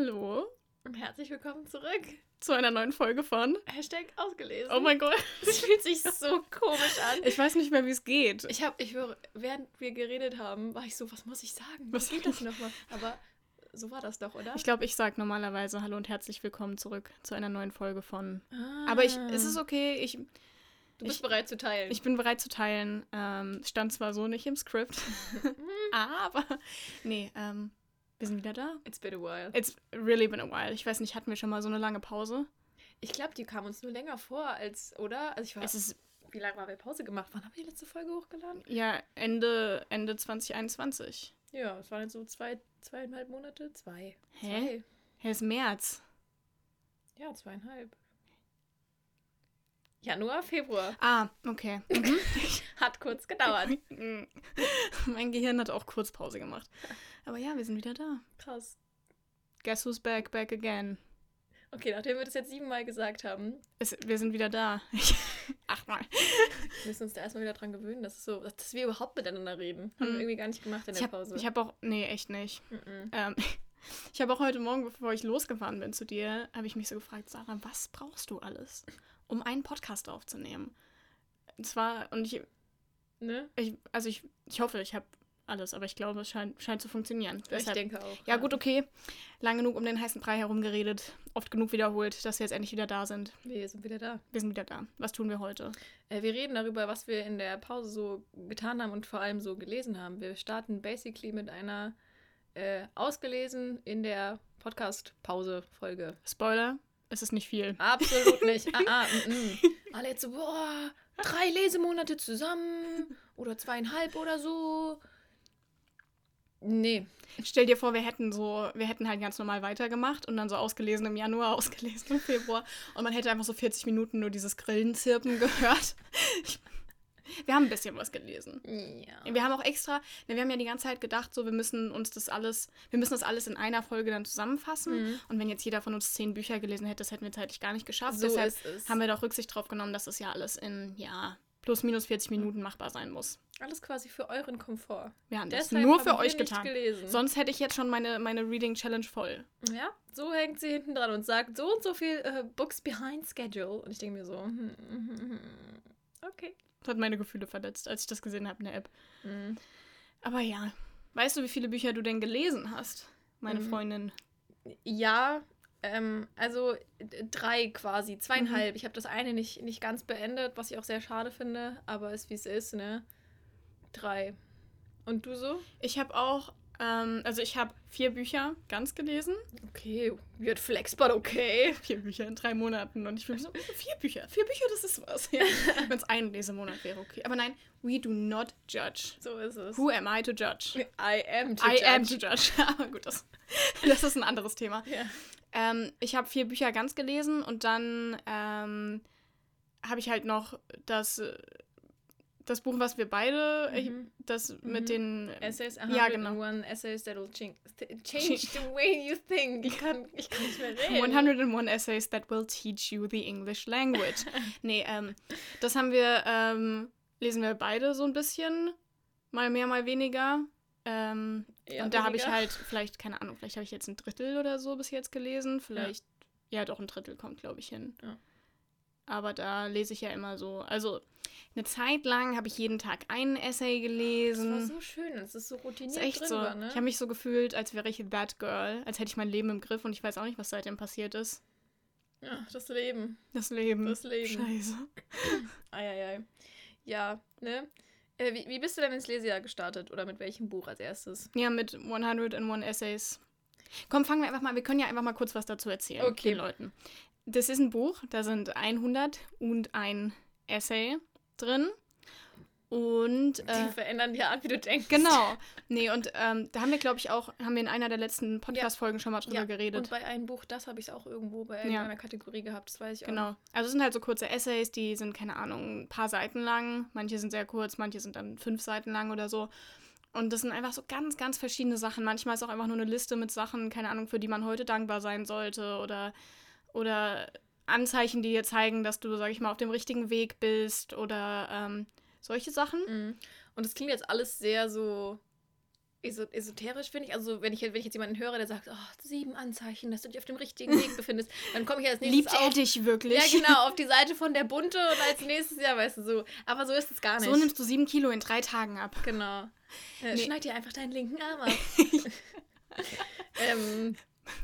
Hallo und herzlich willkommen zurück zu einer neuen Folge von Hashtag ausgelesen. Oh mein Gott. Das fühlt sich so komisch an. Ich weiß nicht mehr, wie es geht. Ich habe, ich, während wir geredet haben, war ich so, was muss ich sagen? Was geht das nochmal? Aber so war das doch, oder? Ich glaube, ich sage normalerweise Hallo und herzlich willkommen zurück zu einer neuen Folge von. Ah. Aber ich, es ist okay. Ich, du bist ich, bereit zu teilen. Ich bin bereit zu teilen. Ähm, stand zwar so nicht im Skript, aber nee, ähm, wir sind wieder da. It's been a while. It's really been a while. Ich weiß nicht, hatten wir schon mal so eine lange Pause? Ich glaube, die kam uns nur länger vor als, oder? Also ich weiß. Es ist, wie lange haben wir Pause gemacht? Wann haben wir die letzte Folge hochgeladen? Ja, Ende, Ende 2021. Ja, es waren jetzt so zwei, zweieinhalb Monate. Zwei. Hä? Zwei. Hä, ist März. Ja, zweieinhalb. Januar, Februar. Ah, okay. Mhm. hat kurz gedauert. mein Gehirn hat auch kurz Pause gemacht. Aber ja, wir sind wieder da. Krass. Guess who's back, back again. Okay, nachdem wir das jetzt siebenmal gesagt haben. Es, wir sind wieder da. Achtmal. Wir müssen uns da erstmal wieder dran gewöhnen, dass, so, dass wir überhaupt miteinander reden. Haben hm. wir irgendwie gar nicht gemacht in der ich hab, Pause. Ich habe auch. Nee, echt nicht. Mm -mm. Ähm, ich habe auch heute Morgen, bevor ich losgefahren bin zu dir, habe ich mich so gefragt, Sarah, was brauchst du alles, um einen Podcast aufzunehmen? Und zwar, und ich. Ne? Ich, also ich, ich hoffe, ich habe alles, aber ich glaube, es scheint, scheint zu funktionieren. Deshalb, ich denke auch. Ja, ja, gut, okay. Lang genug um den heißen Brei herumgeredet, oft genug wiederholt, dass wir jetzt endlich wieder da sind. Wir sind wieder da. Wir sind wieder da. Was tun wir heute? Äh, wir reden darüber, was wir in der Pause so getan haben und vor allem so gelesen haben. Wir starten basically mit einer äh, ausgelesen in der Podcast-Pause-Folge. Spoiler, es ist nicht viel. Absolut nicht. ah, ah, mm, mm. Alle jetzt so, boah, drei Lesemonate zusammen oder zweieinhalb oder so. Nee. Stell dir vor, wir hätten so, wir hätten halt ganz normal weitergemacht und dann so ausgelesen im Januar, ausgelesen im Februar und man hätte einfach so 40 Minuten nur dieses Grillenzirpen gehört. wir haben ein bisschen was gelesen. Ja. Wir haben auch extra, wir haben ja die ganze Zeit gedacht, so wir müssen uns das alles, wir müssen das alles in einer Folge dann zusammenfassen. Mhm. Und wenn jetzt jeder von uns zehn Bücher gelesen hätte, das hätten wir zeitlich gar nicht geschafft. So Deshalb haben wir doch Rücksicht drauf genommen, dass das ja alles in, ja, plus minus 40 Minuten machbar sein muss. Alles quasi für euren Komfort. Wir haben das nur für euch getan. Sonst hätte ich jetzt schon meine, meine Reading Challenge voll. Ja, so hängt sie hinten dran und sagt so und so viel uh, Books behind schedule. Und ich denke mir so, hm, hm, hm, okay. Das hat meine Gefühle verletzt, als ich das gesehen habe in der App. Mhm. Aber ja, weißt du, wie viele Bücher du denn gelesen hast, meine mhm. Freundin? Ja, ähm, also drei quasi, zweieinhalb. Mhm. Ich habe das eine nicht, nicht ganz beendet, was ich auch sehr schade finde, aber ist wie es ist, ne? Drei. Und du so? Ich habe auch, ähm, also ich habe vier Bücher ganz gelesen. Okay, flex, but okay. Vier Bücher in drei Monaten und ich fühle mich so, vier Bücher, vier Bücher, das ist was. Ja. Wenn es ein Lesemonat wäre, okay. Aber nein, we do not judge. So ist es. Who am I to judge? I am to I judge. I am to judge. Aber gut, das, das ist ein anderes Thema. Ja. Ähm, ich habe vier Bücher ganz gelesen und dann ähm, habe ich halt noch das, das Buch, was wir beide, mhm. das mhm. mit den Essays, ja genau, Essays that will change, change the way you think. Ich kann, ich kann nicht mehr reden. 101 Essays that will teach you the English language. nee, ähm, das haben wir, ähm, lesen wir beide so ein bisschen, mal mehr, mal weniger. Ähm, ja, und da habe ich halt vielleicht, keine Ahnung, vielleicht habe ich jetzt ein Drittel oder so bis jetzt gelesen. Vielleicht, ja, ja doch ein Drittel kommt, glaube ich, hin. Ja. Aber da lese ich ja immer so. Also eine Zeit lang habe ich jeden Tag einen Essay gelesen. Das war so schön, es ist so routiniert. Das ist echt drin so. War, ne? Ich habe mich so gefühlt, als wäre ich that girl, als hätte ich mein Leben im Griff und ich weiß auch nicht, was seitdem passiert ist. Ja, das Leben. Das Leben. Das Leben. Scheiße. Eieiei. Ja, ne? Äh, wie, wie bist du denn ins Lesejahr gestartet oder mit welchem Buch als erstes? Ja, mit 101 Essays. Komm, fangen wir einfach mal, wir können ja einfach mal kurz was dazu erzählen. Okay. Den Leuten. Das ist ein Buch, da sind 100 und ein Essay drin. Und äh, die verändern die Art, wie du denkst. Genau. Nee, und ähm, da haben wir, glaube ich, auch, haben wir in einer der letzten Podcast-Folgen ja. schon mal drüber ja. geredet. Und bei einem Buch, das habe ich auch irgendwo bei ja. Kategorie gehabt, das weiß ich genau. auch. Genau. Also es sind halt so kurze Essays, die sind, keine Ahnung, ein paar Seiten lang. Manche sind sehr kurz, manche sind dann fünf Seiten lang oder so. Und das sind einfach so ganz, ganz verschiedene Sachen. Manchmal ist auch einfach nur eine Liste mit Sachen, keine Ahnung, für die man heute dankbar sein sollte oder, oder Anzeichen, die dir zeigen, dass du, sag ich mal, auf dem richtigen Weg bist oder ähm, solche Sachen. Mhm. Und es klingt jetzt alles sehr so esoterisch, finde ich. Also, wenn ich, wenn ich jetzt jemanden höre, der sagt, oh, sieben Anzeichen, dass du dich auf dem richtigen Weg befindest, dann komme ich als nächstes Liebt er auf, dich wirklich? Ja, genau, auf die Seite von der Bunte und als nächstes, ja, weißt du, so. Aber so ist es gar nicht. So nimmst du sieben Kilo in drei Tagen ab. Genau. Äh, Nee. Schneid dir einfach deinen linken Arm ab. ähm,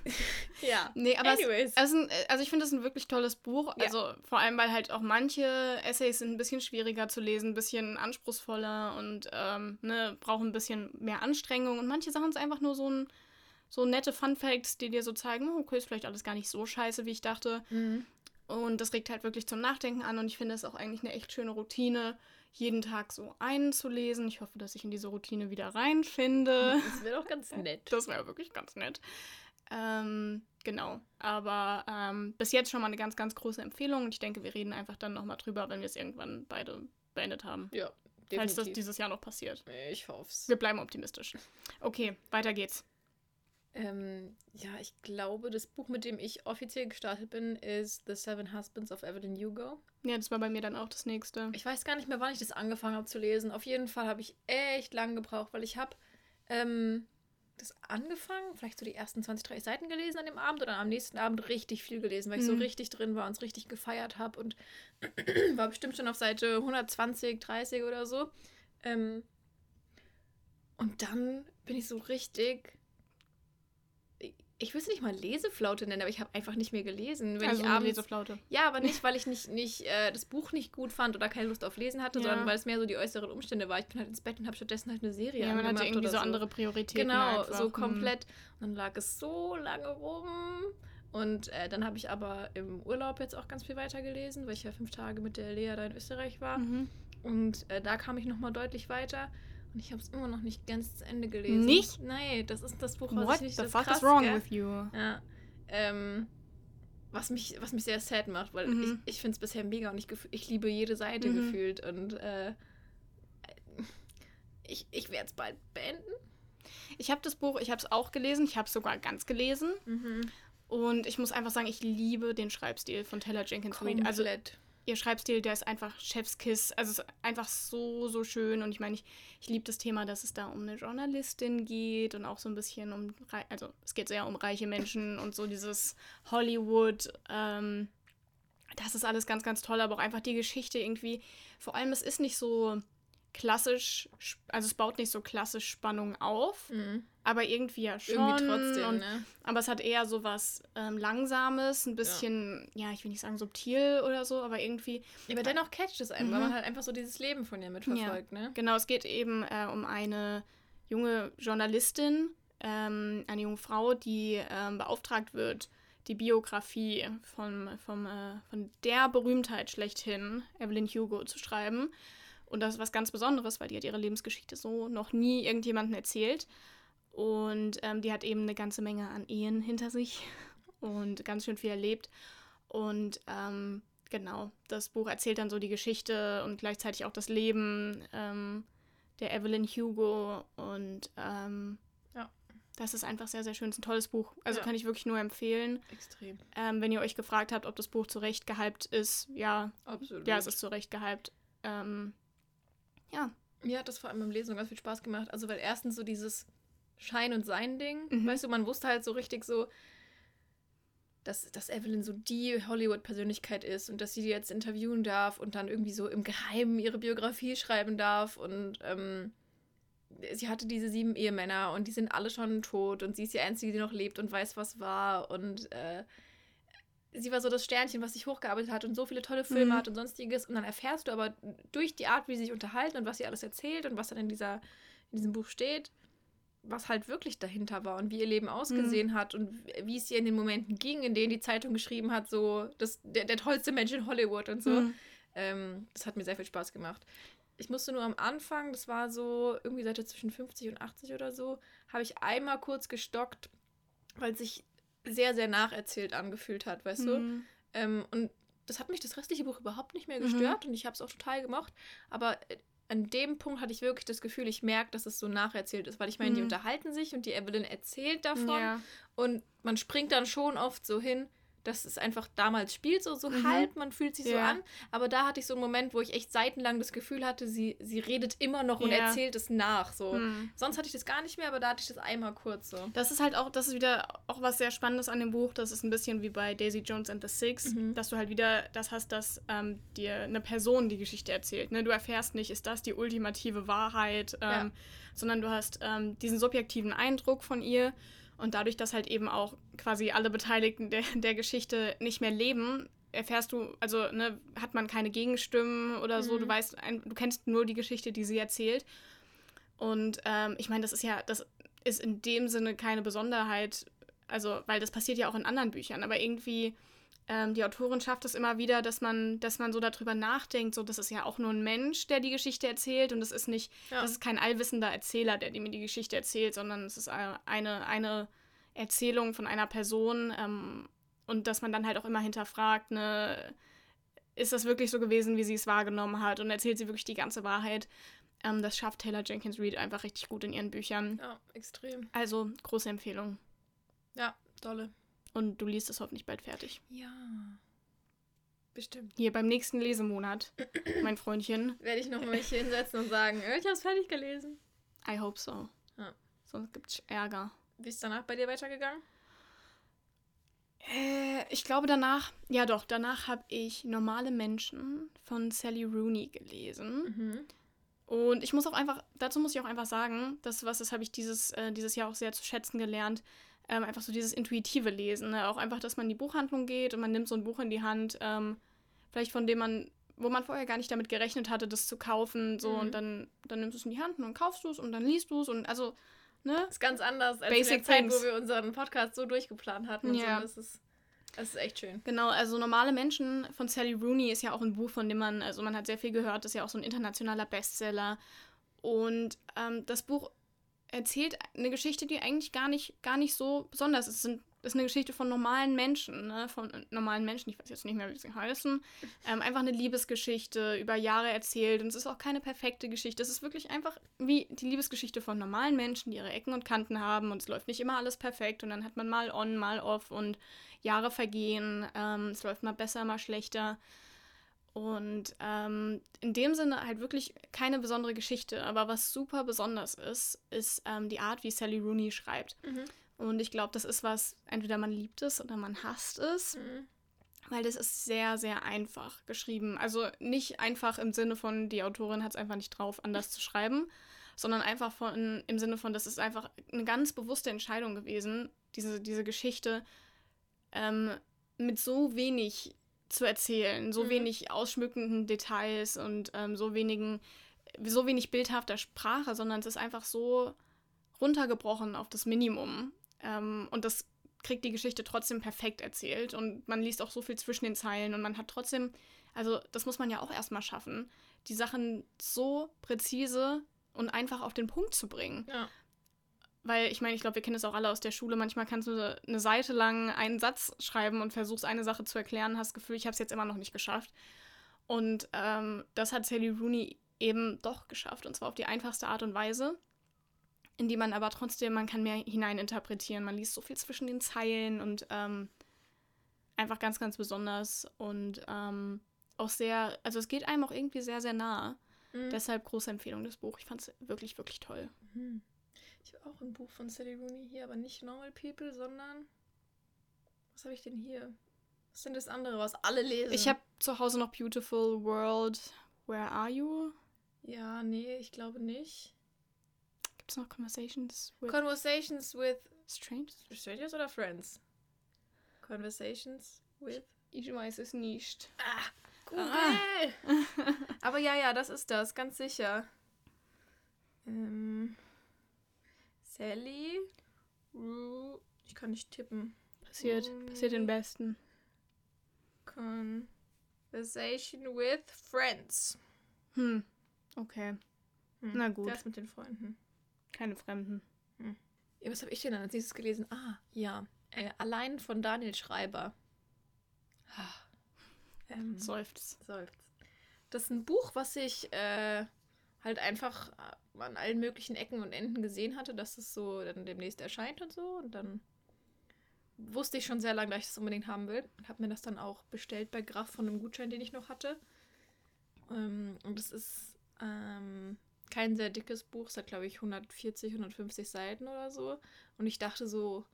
ja. Nee, aber Anyways. es, also, also ich finde es ein wirklich tolles Buch. Ja. Also vor allem, weil halt auch manche Essays sind ein bisschen schwieriger zu lesen, ein bisschen anspruchsvoller und ähm, ne, brauchen ein bisschen mehr Anstrengung. Und manche Sachen sind einfach nur so ein so nette Fun Facts, die dir so zeigen, oh, okay, ist vielleicht alles gar nicht so scheiße, wie ich dachte. Mhm. Und das regt halt wirklich zum Nachdenken an und ich finde es auch eigentlich eine echt schöne Routine, jeden Tag so einen zu lesen. Ich hoffe, dass ich in diese Routine wieder reinfinde. Das wäre doch ganz nett. Das wäre wirklich ganz nett. Ähm, genau. Aber ähm, bis jetzt schon mal eine ganz, ganz große Empfehlung und ich denke, wir reden einfach dann nochmal drüber, wenn wir es irgendwann beide beendet haben. Ja, Falls das definitiv. dieses Jahr noch passiert. ich hoff's. Wir bleiben optimistisch. Okay, weiter geht's. Ähm, ja, ich glaube, das Buch, mit dem ich offiziell gestartet bin, ist The Seven Husbands of Evelyn Hugo. Ja, das war bei mir dann auch das nächste. Ich weiß gar nicht mehr, wann ich das angefangen habe zu lesen. Auf jeden Fall habe ich echt lang gebraucht, weil ich habe ähm, das angefangen, vielleicht so die ersten 20, 30 Seiten gelesen an dem Abend und dann am nächsten Abend richtig viel gelesen, weil ich so Mhm. richtig drin war und es richtig gefeiert habe und war bestimmt schon auf Seite 120, 30 oder so. Ähm, und dann bin ich so richtig. Ich will es nicht mal Leseflaute nennen, aber ich habe einfach nicht mehr gelesen. Wenn also ich abends Leseflaute. ja, aber nicht, weil ich nicht, nicht äh, das Buch nicht gut fand oder keine Lust auf Lesen hatte, Ja. sondern weil es mehr so die äußeren Umstände war. Ich bin halt ins Bett und habe stattdessen halt eine Serie Ja, man angemacht hatte irgendwie so andere Prioritäten. Genau, einfach. so Hm. komplett. Und dann lag es so lange rum. Und äh, dann habe ich aber im Urlaub jetzt auch ganz viel weiter gelesen, weil ich ja fünf Tage mit der Lea da in Österreich war. Mhm. Und äh, da kam ich nochmal deutlich weiter. Und ich habe es immer noch nicht ganz zu Ende gelesen. Nicht? Nein, das ist das Buch, was What ich nicht the das fuck krass, is wrong gell? with you? Ja. Ähm, was, mich, was mich sehr sad macht, weil Mhm. ich, ich finde es bisher mega und ich, ich liebe jede Seite Mhm. gefühlt. Und äh, ich, ich werde es bald beenden. Ich habe das Buch, ich habe es auch gelesen, ich habe es sogar ganz gelesen. Und ich muss einfach sagen, ich liebe den Schreibstil von Taylor Jenkins Reid. Also. Ihr Schreibstil, der ist einfach Chefskiss. Also es ist einfach so, so schön. Und ich meine, ich, ich liebe das Thema, dass es da um eine Journalistin geht und auch so ein bisschen um, also es geht sehr um reiche Menschen und so dieses Hollywood. Ähm, das ist alles ganz, ganz toll, aber auch einfach die Geschichte irgendwie. Vor allem, es ist nicht so klassisch, also es baut nicht so klassisch Spannung auf, Mhm. aber irgendwie ja schon. Irgendwie trotzdem, und ne? aber es hat eher so was ähm, Langsames, ein bisschen, ja. ich will nicht sagen subtil oder so, aber irgendwie, Ja, aber dennoch catcht es einen, weil Mhm. man halt einfach so dieses Leben von ihr mitverfolgt, ne? genau, es geht eben äh, um eine junge Journalistin, ähm, eine junge Frau, die ähm, beauftragt wird, die Biografie von, vom, äh, von der Berühmtheit schlechthin, Evelyn Hugo, zu schreiben. Und das ist was ganz Besonderes, weil die hat ihre Lebensgeschichte so noch nie irgendjemandem erzählt. Und ähm, die hat eben eine ganze Menge an Ehen hinter sich und ganz schön viel erlebt. Und ähm, genau, das Buch erzählt dann so die Geschichte und gleichzeitig auch das Leben ähm, der Evelyn Hugo. Und ähm, Ja. das ist einfach sehr, sehr schön. Es ist ein tolles Buch. Also Ja. kann ich wirklich nur empfehlen. Extrem. Ähm, wenn ihr euch gefragt habt, ob das Buch zu Recht gehypt ist, ja, Absolut. ja, es ist zu Recht gehypt. Ja, Mir hat das vor allem im Lesen ganz viel Spaß gemacht. Also, weil erstens so dieses Schein- und Sein-Ding, Mhm. weißt du, man wusste halt so richtig so, dass, dass Evelyn so die Hollywood-Persönlichkeit ist und dass sie die jetzt interviewen darf und dann irgendwie so im Geheimen ihre Biografie schreiben darf. Und ähm, sie hatte diese sieben Ehemänner und die sind alle schon tot und sie ist die Einzige, die noch lebt und weiß, was war. Und äh, sie war so das Sternchen, was sich hochgearbeitet hat und so viele tolle Filme Mhm. hat und sonstiges. Und dann erfährst du aber durch die Art, wie sie sich unterhalten und was sie alles erzählt und was dann in, dieser, in diesem Buch steht, was halt wirklich dahinter war und wie ihr Leben ausgesehen hat und wie es ihr in den Momenten ging, in denen die Zeitung geschrieben hat, so das, der, der tollste Mensch in Hollywood und so. Mhm. Ähm, das hat mir sehr viel Spaß gemacht. Ich musste nur am Anfang, das war so irgendwie Seite zwischen 50 und 80 oder so, habe ich einmal kurz gestockt, weil sich sehr, sehr nacherzählt angefühlt hat, weißt du? Mhm. Ähm, und das hat mich das restliche Buch überhaupt nicht mehr Mhm. gestört und ich habe es auch total gemocht. Aber äh, an dem Punkt hatte ich wirklich das Gefühl, ich merke, dass es so nacherzählt ist, weil ich meine, die Mhm. unterhalten sich und die Evelyn erzählt davon Ja. und man springt dann schon oft so hin, dass es einfach damals spielt, so, so Mhm. halb, man fühlt sich so Ja. an. Aber da hatte ich so einen Moment, wo ich echt seitenlang das Gefühl hatte, sie, sie redet immer noch und Ja. erzählt es nach. So. Hm. Sonst hatte ich das gar nicht mehr, aber da hatte ich das einmal kurz so. Das ist halt auch, das ist wieder auch was sehr Spannendes an dem Buch. Das ist ein bisschen wie bei Daisy Jones and the Six, Mhm. dass du halt wieder das hast, dass ähm, dir eine Person die Geschichte erzählt. Ne? Du erfährst nicht, ist das die ultimative Wahrheit, ähm, Ja. sondern du hast ähm, diesen subjektiven Eindruck von ihr. Und dadurch, dass halt eben auch quasi alle Beteiligten der, der Geschichte nicht mehr leben, erfährst du, also ne, hat man keine Gegenstimmen oder so. Mhm. Du weißt, ein, du kennst nur die Geschichte, die sie erzählt. Und ähm, ich meine, das ist ja, das ist in dem Sinne keine Besonderheit, also weil das passiert ja auch in anderen Büchern, aber irgendwie ähm, die Autorin schafft es immer wieder, dass man, dass man so darüber nachdenkt, so das ist ja auch nur ein Mensch, der die Geschichte erzählt und es ist nicht, Ja. das ist kein allwissender Erzähler, der mir die Geschichte erzählt, sondern es ist eine, eine Erzählung von einer Person ähm, und dass man dann halt auch immer hinterfragt, ne, ist das wirklich so gewesen, wie sie es wahrgenommen hat und erzählt sie wirklich die ganze Wahrheit. Ähm, das schafft Taylor Jenkins Reid einfach richtig gut in ihren Büchern. Ja, extrem. Also große Empfehlung. Ja, dolle. Und du liest es hoffentlich bald fertig. Ja. Bestimmt. Hier beim nächsten Lesemonat, mein Freundchen. Werde ich noch mal mich hinsetzen und sagen, äh, ich habe es fertig gelesen. I hope so. Ja. Sonst gibt's Ärger. Wie ist danach bei dir weitergegangen? Äh, ich glaube danach, ja doch, danach habe ich Normale Menschen von Sally Rooney gelesen. Mhm. Und ich muss auch einfach, dazu muss ich auch einfach sagen, das was, das habe ich dieses, äh, dieses Jahr auch sehr zu schätzen gelernt. Ähm, einfach so dieses intuitive Lesen. Ne? Auch einfach, dass man in die Buchhandlung geht und man nimmt so ein Buch in die Hand, ähm, vielleicht von dem man, wo man vorher gar nicht damit gerechnet hatte, das zu kaufen. So, Mhm. und dann, dann nimmst du es in die Hand und dann kaufst du es und dann liest du es und also, ne? Ist ganz anders als Basic in der Zeit, things. wo wir unseren Podcast so durchgeplant hatten. Und Ja. so. Das, ist, das ist echt schön. Genau, also Normale Menschen von Sally Rooney ist ja auch ein Buch, von dem man, also man hat sehr viel gehört, ist ja auch so ein internationaler Bestseller. Und ähm, das Buch erzählt eine Geschichte, die eigentlich gar nicht, gar nicht so besonders ist. Es sind, ist eine Geschichte von normalen Menschen, ne? von äh, normalen Menschen, ich weiß jetzt nicht mehr, wie sie heißen. Ähm, einfach eine Liebesgeschichte über Jahre erzählt. Und es ist auch keine perfekte Geschichte. Es ist wirklich einfach wie die Liebesgeschichte von normalen Menschen, die ihre Ecken und Kanten haben. Und es läuft nicht immer alles perfekt. Und dann hat man mal on, mal off. Und Jahre vergehen. Ähm, es läuft mal besser, mal schlechter. Und ähm, in dem Sinne halt wirklich keine besondere Geschichte. Aber was super besonders ist, ist ähm, die Art, wie Sally Rooney schreibt. Mhm. Und ich glaube, das ist was, entweder man liebt es oder man hasst es, Mhm. weil das ist sehr, sehr einfach geschrieben. Also nicht einfach im Sinne von, die Autorin hat es einfach nicht drauf, anders zu schreiben, sondern einfach von, im Sinne von, das ist einfach eine ganz bewusste Entscheidung gewesen, diese, diese Geschichte ähm, mit so wenig zu erzählen, so Mhm. wenig ausschmückenden Details und ähm, so wenigen, so wenig bildhafter Sprache, sondern es ist einfach so runtergebrochen auf das Minimum. Ähm, und das kriegt die Geschichte trotzdem perfekt erzählt und man liest auch so viel zwischen den Zeilen und man hat trotzdem, also das muss man ja auch erstmal schaffen, die Sachen so präzise und einfach auf den Punkt zu bringen. Ja. Weil ich meine, ich glaube, wir kennen es auch alle aus der Schule. Manchmal kannst du eine Seite lang einen Satz schreiben und versuchst eine Sache zu erklären, hast das Gefühl, ich habe es jetzt immer noch nicht geschafft. Und ähm, das hat Sally Rooney eben doch geschafft und zwar auf die einfachste Art und Weise, in die man aber trotzdem, man kann mehr hineininterpretieren. Man liest so viel zwischen den Zeilen und ähm, einfach ganz, ganz besonders und ähm, auch sehr, also es geht einem auch irgendwie sehr, sehr nah. Mhm. Deshalb große Empfehlung des Buch. Ich fand es wirklich, wirklich toll. Mhm. Ich habe auch ein Buch von Sally Rooney hier, aber nicht Normal People, sondern. Was habe ich denn hier? Was sind das andere, was alle lesen? Ich habe zu Hause noch Beautiful World. Where are you? Ja, nee, ich glaube nicht. Gibt es noch Conversations with Conversations with Strangers? Strangers oder Friends? Conversations with. Ich weiß es nicht. Ah, Google! Ah. Aber ja, ja, das ist das, ganz sicher. Ähm, Sally. Ru ich kann nicht tippen. Passiert, passiert den Besten. Conversation with Friends. Hm, okay. Hm, Na gut. Das mit den Freunden. Keine Fremden. Ja, was habe ich denn dann als nächstes gelesen? Ah, ja. Äh, allein von Daniel Schreiber. Ah. Ähm, Seufzt. seufzt. Das ist ein Buch, was ich äh, halt einfach äh, an allen möglichen Ecken und Enden gesehen hatte, dass es so dann demnächst erscheint und so. Und dann wusste ich schon sehr lange, dass ich das unbedingt haben will. Und habe mir das dann auch bestellt bei Graf von einem Gutschein, den ich noch hatte. Ähm, und es ist ähm, kein sehr dickes Buch. Es hat, glaube ich, 140, 150 Seiten oder so. Und ich dachte so,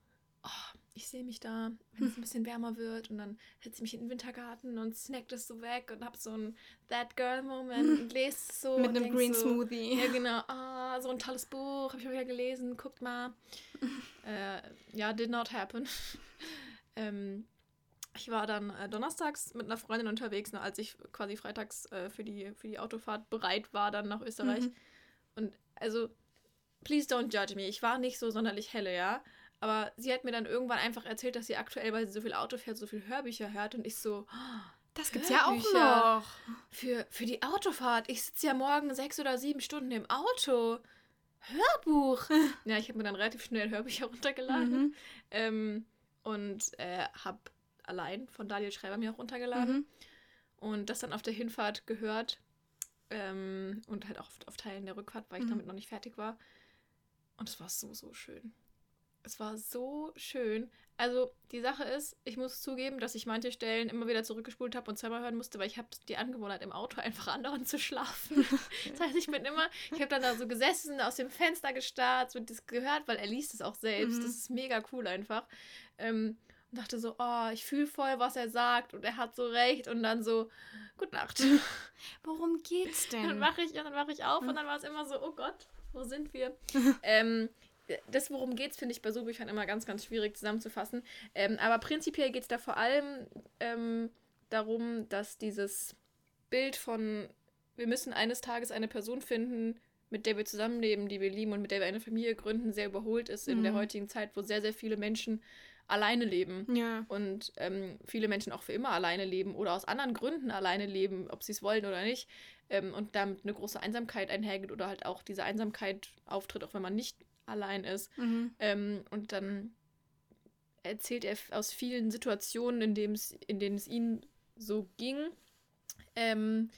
oh, ich sehe mich da, wenn es ein bisschen wärmer wird und dann setze ich mich in den Wintergarten und snack das so weg und habe so ein That Girl Moment und lese es so. Mit einem Green so, Smoothie. Ja, genau. Ah, so ein tolles Buch, habe ich mal wieder gelesen, guckt mal. äh, ja, did not happen. ähm, ich war dann äh, donnerstags mit einer Freundin unterwegs, ne, als ich quasi freitags äh, für, die, für die Autofahrt bereit war, dann nach Österreich. Mhm. Und also, please don't judge me. Ich war nicht so sonderlich helle, ja. Aber sie hat mir dann irgendwann einfach erzählt, dass sie aktuell, weil sie so viel Auto fährt, so viel Hörbücher hört. Und ich so, das gibt's ja auch noch. Für, für die Autofahrt. Ich sitze ja morgen sechs oder sieben Stunden im Auto. Hörbuch. ja, ich habe mir dann relativ schnell Hörbücher runtergeladen. Mhm. Ähm, und äh, habe allein von Daniel Schreiber mir auch runtergeladen. Mhm. Und das dann auf der Hinfahrt gehört. Ähm, und halt auch auf, auf Teilen der Rückfahrt, weil ich mhm. damit noch nicht fertig war. Und es war so, so schön. Es war so schön. Also die Sache ist, ich muss zugeben, dass ich manche Stellen immer wieder zurückgespult habe und zweimal hören musste, weil ich habe die Angewohnheit im Auto einfach andauernd zu schlafen. das heißt, ich bin immer, ich habe dann da so gesessen, aus dem Fenster gestarrt und das gehört, weil er liest es auch selbst. Mhm. Das ist mega cool einfach. Ähm, und dachte so, oh, ich fühle voll, was er sagt und er hat so recht und dann so, gute Nacht. Worum geht's denn? Dann wache ich, dann wache ich auf und dann war es immer so, oh Gott, wo sind wir? ähm, das, worum geht es, finde ich bei so Büchern immer ganz, ganz schwierig zusammenzufassen. Ähm, aber prinzipiell geht es da vor allem ähm, darum, dass dieses Bild von, wir müssen eines Tages eine Person finden, mit der wir zusammenleben, die wir lieben und mit der wir eine Familie gründen, sehr überholt ist mhm. in der mhm. heutigen Zeit, wo sehr, sehr viele Menschen alleine leben. Ja. Und ähm, viele Menschen auch für immer alleine leben oder aus anderen Gründen alleine leben, ob sie es wollen oder nicht. Ähm, und damit eine große Einsamkeit einhergeht oder halt auch diese Einsamkeit auftritt, auch wenn man nicht allein ist. Mhm. Ähm, und dann erzählt er aus vielen Situationen, in, in denen es ihm so ging. Ähm,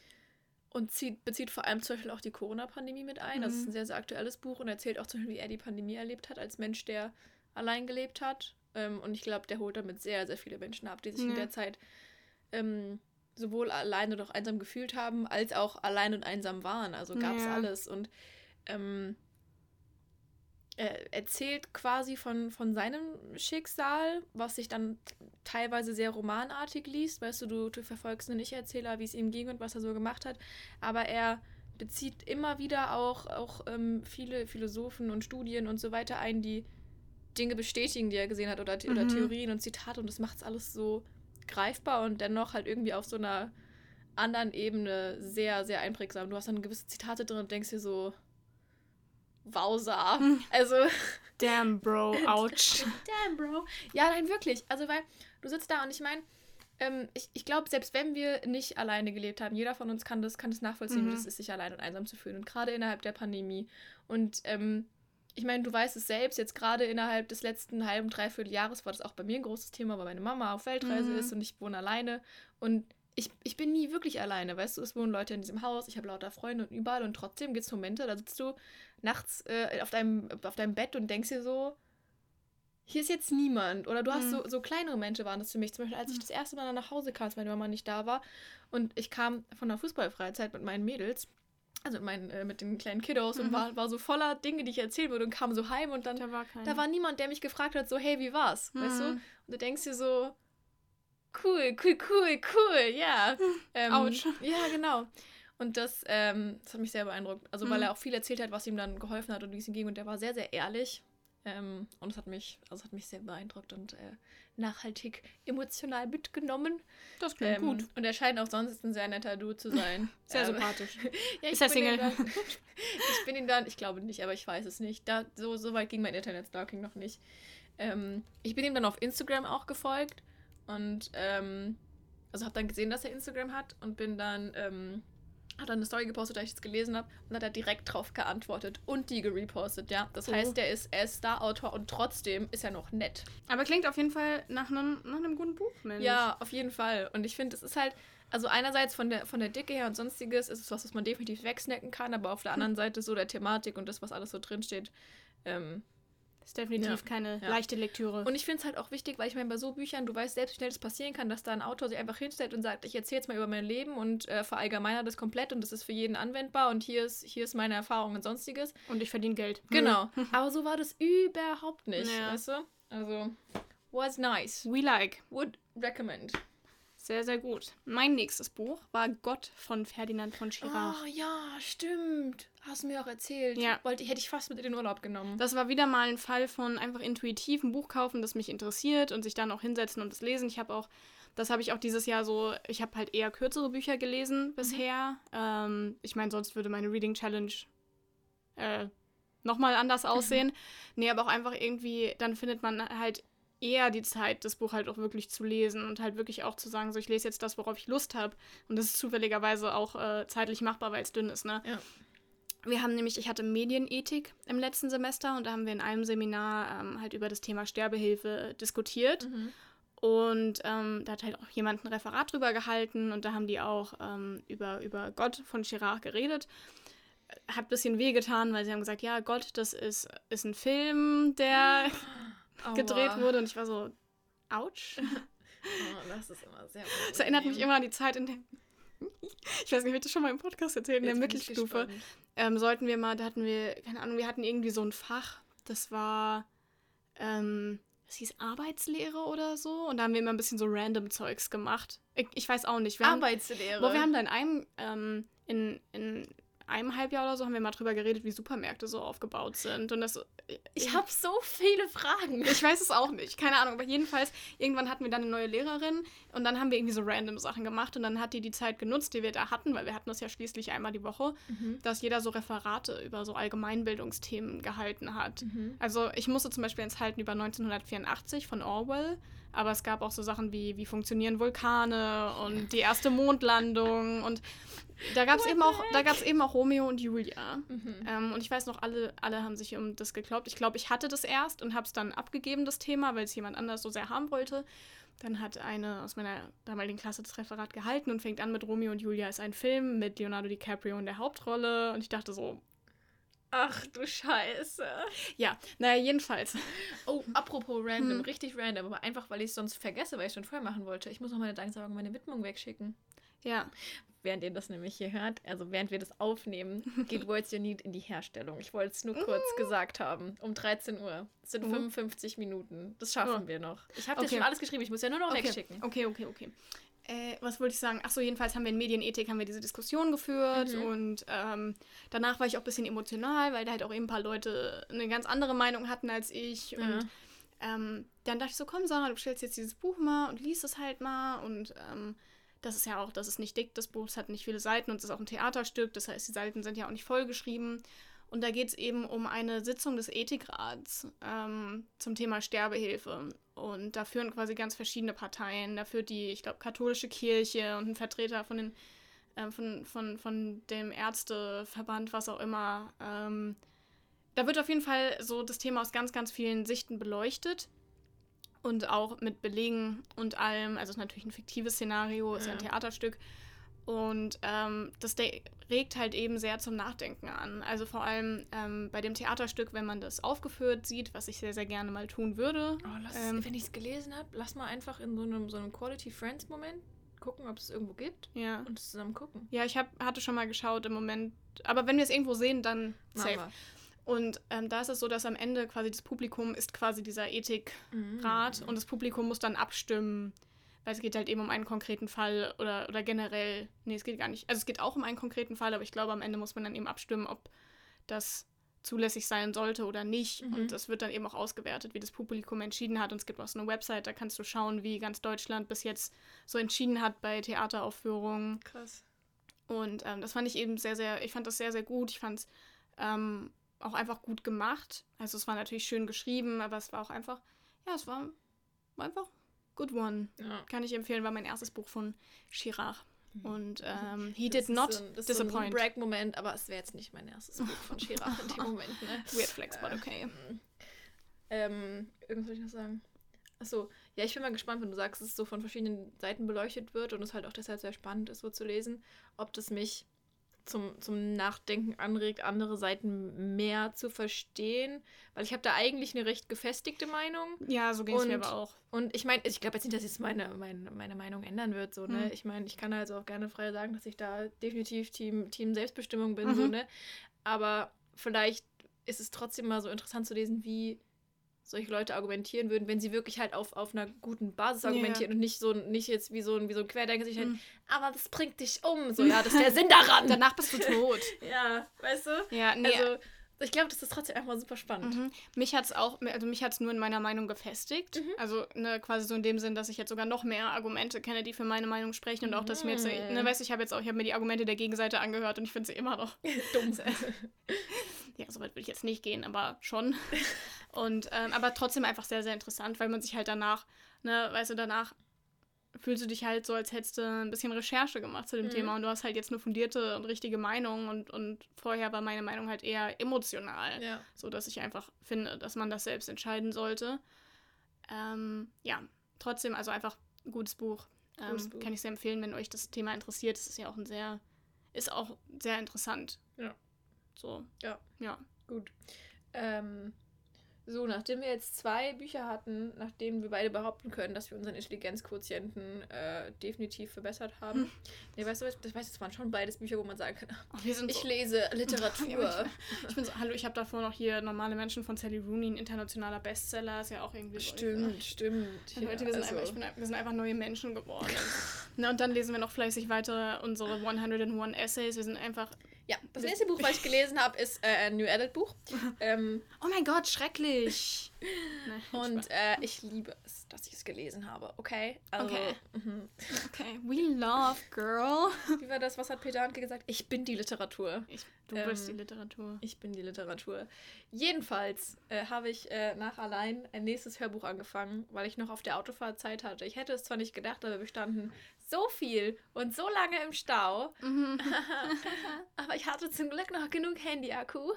und zieht, bezieht vor allem zum Beispiel auch die Corona-Pandemie mit ein. Mhm. Das ist ein mhm. sehr, sehr aktuelles Buch und erzählt auch zum Beispiel, wie er die Pandemie erlebt hat, als Mensch, der allein gelebt hat. Ähm, und ich glaube, der holt damit sehr, sehr viele Menschen ab, die sich ja. in der Zeit ähm, sowohl allein oder auch einsam gefühlt haben, als auch allein und einsam waren. Also gab es ja. alles. Und ähm, er erzählt quasi von, von seinem Schicksal, was sich dann teilweise sehr romanartig liest. Weißt du, du, du verfolgst einen Ich-Erzähler, wie es ihm ging und was er so gemacht hat. Aber er bezieht immer wieder auch, auch ähm, viele Philosophen und Studien und so weiter ein, die Dinge bestätigen, die er gesehen hat oder, mhm. oder Theorien und Zitate. Und das macht es alles so greifbar und dennoch halt irgendwie auf so einer anderen Ebene sehr, sehr einprägsam. Du hast dann gewisse Zitate drin und denkst dir so, Wausa. Hm. Also. Damn, Bro, ouch. Damn, Bro. Ja, nein, wirklich. Also, weil du sitzt da und ich meine, ähm, ich, ich glaube, selbst wenn wir nicht alleine gelebt haben, jeder von uns kann das, kann das nachvollziehen, mhm. wie es ist, sich allein und einsam zu fühlen. Und gerade innerhalb der Pandemie. Und ähm, ich meine, du weißt es selbst, jetzt gerade innerhalb des letzten halben, dreiviertel Jahres war das auch bei mir ein großes Thema, weil meine Mama auf Weltreise mhm. ist und ich wohne alleine. Und ich, ich bin nie wirklich alleine, weißt du, es wohnen Leute in diesem Haus, ich habe lauter Freunde und überall und trotzdem gibt es Momente, da sitzt du nachts äh, auf, deinem, auf deinem Bett und denkst dir so, hier ist jetzt niemand. Oder du hast mhm. so, so kleinere Momente waren das für mich. Zum Beispiel, als ich mhm. das erste Mal nach Hause kam, als meine Mama nicht da war und ich kam von der Fußballfreizeit mit meinen Mädels, also mit, meinen, äh, mit den kleinen Kiddos mhm. und war, war so voller Dinge, die ich erzählen würde und kam so heim und dann da war, da war niemand, der mich gefragt hat, so, hey, wie war's? Mhm. Weißt du? Und du denkst dir so, cool, cool, cool, cool, ja. Ähm, Autsch. Ja, genau. Und das, ähm, das hat mich sehr beeindruckt. Also, mhm. weil er auch viel erzählt hat, was ihm dann geholfen hat und wie es ihm ging. Und der war sehr, sehr ehrlich. Ähm, und es hat mich, also hat mich sehr beeindruckt und äh, nachhaltig emotional mitgenommen. Das klingt ähm, gut. Und er scheint auch sonst ein sehr netter Dude zu sein. sehr ähm, sympathisch. ja, Ist er Single? Dann, ich bin ihn dann, ich glaube nicht, aber ich weiß es nicht. Da, so, so weit ging mein Internet-Stalking noch nicht. Ähm, ich bin ihm dann auf Instagram auch gefolgt und ähm, also habe dann gesehen, dass er Instagram hat und bin dann ähm, hat dann eine Story gepostet, da ich es gelesen habe und hat er direkt drauf geantwortet und die gerepostet, ja. Das oh. heißt, der ist, er ist Star-Autor und trotzdem ist er noch nett. Aber klingt auf jeden Fall nach einem, nach einem guten Buch, Mensch. Ja, auf jeden Fall. Und ich finde, es ist halt, also einerseits von der, von der Dicke her und sonstiges ist es was, was man definitiv wegsnacken kann, aber auf der anderen Seite so der Thematik und das, was alles so drinsteht, ähm, Ist definitiv Ja. keine Ja. leichte Lektüre. Und ich finde es halt auch wichtig, weil ich meine, bei so Büchern, du weißt selbst, wie schnell das passieren kann, dass da ein Autor sich einfach hinstellt und sagt, ich erzähle jetzt mal über mein Leben und äh, verallgemeiner das komplett und das ist für jeden anwendbar und hier ist, hier ist meine Erfahrung und sonstiges. Und ich verdiene Geld. Genau. Aber so war das überhaupt nicht, Ja. weißt du? Also, was nice. We like. Would recommend. Sehr, sehr gut. Mein nächstes Buch war Gott von Ferdinand von Schirach. Oh ja, stimmt. Hast du mir auch erzählt. Ja. Wollte, hätte ich fast mit in den Urlaub genommen. Das war wieder mal ein Fall von einfach intuitiv ein Buch kaufen, das mich interessiert und sich dann auch hinsetzen und es lesen. Ich habe auch, das habe ich auch dieses Jahr so, ich habe halt eher kürzere Bücher gelesen bisher. Ähm, ich meine, sonst würde meine Reading Challenge äh, nochmal anders aussehen. nee, aber auch einfach irgendwie, dann findet man halt eher die Zeit, das Buch halt auch wirklich zu lesen und halt wirklich auch zu sagen, so ich lese jetzt das, worauf ich Lust habe. Und das ist zufälligerweise auch äh, zeitlich machbar, weil es dünn ist, ne? Ja. Wir haben nämlich, ich hatte Medienethik im letzten Semester und da haben wir in einem Seminar ähm, halt über das Thema Sterbehilfe diskutiert. Mhm. Und ähm, da hat halt auch jemand ein Referat drüber gehalten und da haben die auch ähm, über, über Gott von Chirac geredet. Hat ein bisschen wehgetan, weil sie haben gesagt, ja, Gott, das ist, ist ein Film, der gedreht Aua. wurde. Und ich war so, ouch. Oh, das ist immer sehr Das erinnert mich immer an die Zeit in der. Ich weiß nicht, habe ich das schon mal im Podcast erzählt, in der Jetzt ich Mittelstufe. ähm, sollten wir mal, da hatten wir, keine Ahnung, wir hatten irgendwie so ein Fach, das war, ähm, das hieß Arbeitslehre oder so. Und da haben wir immer ein bisschen so random Zeugs gemacht. Ich, ich weiß auch nicht. Wir haben, Arbeitslehre. boah, wir haben da in einem, ähm, in, in einem Halbjahr oder so haben wir mal drüber geredet, wie Supermärkte so aufgebaut sind. Und das. ich habe so viele Fragen. Ich weiß es auch nicht, keine Ahnung, aber jedenfalls, irgendwann hatten wir dann eine neue Lehrerin und dann haben wir irgendwie so random Sachen gemacht und dann hat die die Zeit genutzt, die wir da hatten, weil wir hatten das ja schließlich einmal die Woche, Mhm. dass jeder so Referate über so Allgemeinbildungsthemen gehalten hat. Mhm. Also ich musste zum Beispiel eins halten über 1984 von Orwell, aber es gab auch so Sachen wie, wie funktionieren Vulkane und die erste Mondlandung und da gab es eben auch, da eben auch Romeo und Julia. Mhm. Ähm, und ich weiß noch, alle, alle haben sich um das geglaubt. Ich glaube, ich hatte das erst und habe es dann abgegeben, das Thema, weil es jemand anders so sehr haben wollte. Dann hat eine aus meiner damaligen Klasse das Referat gehalten und fängt an mit Romeo und Julia ist ein Film mit Leonardo DiCaprio in der Hauptrolle. Und ich dachte so, Ach du Scheiße. ja, naja, jedenfalls. Oh, apropos random, Hm. richtig random, aber einfach, weil ich es sonst vergesse, weil ich es schon vorher machen wollte. Ich muss noch meine Danksagung, meine Widmung wegschicken. Ja, Während ihr das nämlich hier hört, also während wir das aufnehmen, geht Words You Need in die Herstellung. Ich wollte es nur kurz gesagt haben. Um 13 Uhr. Das sind Mhm. 55 Minuten. Das schaffen Oh. wir noch. Ich habe dir Okay. schon alles geschrieben, ich muss ja nur noch okay. wegschicken. Okay, okay, okay. Äh, was wollte ich sagen? Achso, jedenfalls haben wir in Medienethik haben wir diese Diskussion geführt Mhm. und ähm, danach war ich auch ein bisschen emotional, weil da halt auch eben ein paar Leute eine ganz andere Meinung hatten als ich. Ja. Und ähm, dann dachte ich so, komm Sarah, du stellst jetzt dieses Buch mal und liest es halt mal und ähm, das ist ja auch, das ist nicht dick, das Buch, es hat nicht viele Seiten und es ist auch ein Theaterstück, das heißt, die Seiten sind ja auch nicht vollgeschrieben. Und da geht es eben um eine Sitzung des Ethikrats ähm, zum Thema Sterbehilfe. Und da führen quasi ganz verschiedene Parteien. Da führt die, ich glaube, katholische Kirche und ein Vertreter von, den, äh, von, von, von dem Ärzteverband, was auch immer. Ähm, da wird auf jeden Fall so das Thema aus ganz, ganz vielen Sichten beleuchtet. Und auch mit Belegen und allem. Also es ist natürlich ein fiktives Szenario, ist ja ein Ja. Theaterstück. Und ähm, das regt halt eben sehr zum Nachdenken an. Also vor allem ähm, bei dem Theaterstück, wenn man das aufgeführt sieht, was ich sehr, sehr gerne mal tun würde. Oh, lass, Ähm. wenn ich es gelesen habe, lass mal einfach in so einem, so einem Quality Friends Moment gucken, ob es irgendwo gibt Ja. und es zusammen gucken. Ja, ich hab, hatte schon mal geschaut im Moment. Aber wenn wir es irgendwo sehen, dann safe. Und ähm, da ist es so, dass am Ende quasi das Publikum ist quasi dieser Ethikrat wir. und das Publikum muss dann abstimmen, weil es geht halt eben um einen konkreten Fall oder, oder generell, nee, es geht gar nicht. Also es geht auch um einen konkreten Fall, aber ich glaube, am Ende muss man dann eben abstimmen, ob das zulässig sein sollte oder nicht. Mhm. Und das wird dann eben auch ausgewertet, wie das Publikum entschieden hat. Und es gibt auch so eine Website, da kannst du schauen, wie ganz Deutschland bis jetzt so entschieden hat bei Theateraufführungen. Krass. Und ähm, das fand ich eben sehr, sehr, ich fand das sehr, sehr gut. Ich fand es ähm, auch einfach gut gemacht. Also es war natürlich schön geschrieben, aber es war auch einfach, ja, es war, war einfach good one. Ja. Kann ich empfehlen, war mein erstes Buch von Chirac. Und ähm, he Mhm. Das did ist not so ein, das ist so ein disappoint. Brag-Moment, aber es wäre jetzt nicht mein erstes Buch von Chirac in dem Moment. Ne? Weird flex, but okay. Ähm, irgendwas soll ich noch sagen? Achso, ja, ich bin mal gespannt, wenn du sagst, dass es so von verschiedenen Seiten beleuchtet wird und es halt auch deshalb sehr spannend ist, so zu lesen, ob das mich zum, zum Nachdenken anregt, andere Seiten mehr zu verstehen. Weil ich habe da eigentlich eine recht gefestigte Meinung. Ja, so ging es mir aber auch. Und ich meine, ich glaube jetzt nicht, dass jetzt meine, meine, meine Meinung ändern wird. So, ne? Hm. Ich meine, ich kann also auch gerne frei sagen, dass ich da definitiv Team, Team Selbstbestimmung bin. Mhm. So, ne? Aber vielleicht ist es trotzdem mal so interessant zu lesen, wie solche Leute argumentieren würden, wenn sie wirklich halt auf, auf einer guten Basis argumentieren und nicht so nicht jetzt wie so ein, wie so ein Querdenker sich halt, Mhm. aber das bringt dich um. So, ja, das ist der Sinn daran. Danach bist du tot. ja, weißt du? ja, nee. Also, ich glaube, das ist trotzdem einfach super spannend. Mhm. Mich hat es auch, also mich hat es nur in meiner Meinung gefestigt. Mhm. Also ne, quasi so in dem Sinn, dass ich jetzt sogar noch mehr Argumente kenne, die für meine Meinung sprechen und auch, dass ich mir jetzt, Mhm. ne, weißt du, ich habe jetzt auch, ich habe mir die Argumente der Gegenseite angehört und ich finde sie immer noch Dumm. Ja, so weit will ich jetzt nicht gehen, aber schon. Und, ähm, aber trotzdem einfach sehr, sehr interessant, weil man sich halt danach, ne, weißt du, danach fühlst du dich halt so, als hättest du ein bisschen Recherche gemacht zu dem Mhm. Thema und du hast halt jetzt eine fundierte und richtige Meinung und, und vorher war meine Meinung halt eher emotional, ja. so dass ich einfach finde, dass man das selbst entscheiden sollte. Ähm, ja, trotzdem, also einfach ein gutes Buch. Ähm, Gutes Buch. Kann ich sehr empfehlen, wenn euch das Thema interessiert. Es ist ja auch ein sehr, ist auch sehr interessant. Ja. So. Ja. Ja. Gut. Ähm, so, nachdem wir jetzt zwei Bücher hatten, nachdem wir beide behaupten können, dass wir unseren Intelligenzquotienten äh, definitiv verbessert haben. Hm. Nee, weißt du, was- das weißt du, das waren schon beides Bücher, wo man sagen kann, Oh, ich so, lese Literatur. Ich bin so, hallo, ich habe davor noch hier normale Menschen von Sally Rooney, ein internationaler Bestseller, ist ja auch irgendwie so. stimmt, stimmt. Und Leute, wir, sind also- einfach, ich bin, wir sind einfach neue Menschen geworden. Na, und dann lesen wir noch fleißig weiter unsere 101 Essays. Wir sind einfach. Ja, das nächste Buch, was ich gelesen habe, ist äh, ein New Adult Buch. ähm, Oh mein Gott, schrecklich! Und äh, ich liebe es, dass ich es gelesen habe, okay? Also, Okay. mhm. okay, we love, girl. Wie war das? Was hat Peter Handke gesagt? Ich bin die Literatur. Ich, du Ähm, bist die Literatur. Ich bin die Literatur. Jedenfalls äh, habe ich äh, nach allein ein nächstes Hörbuch angefangen, weil ich noch auf der Autofahrt Zeit hatte. Ich hätte es zwar nicht gedacht, aber wir standen so viel und so lange im Stau. Mhm. aber ich hatte zum Glück noch genug Handy-Akku,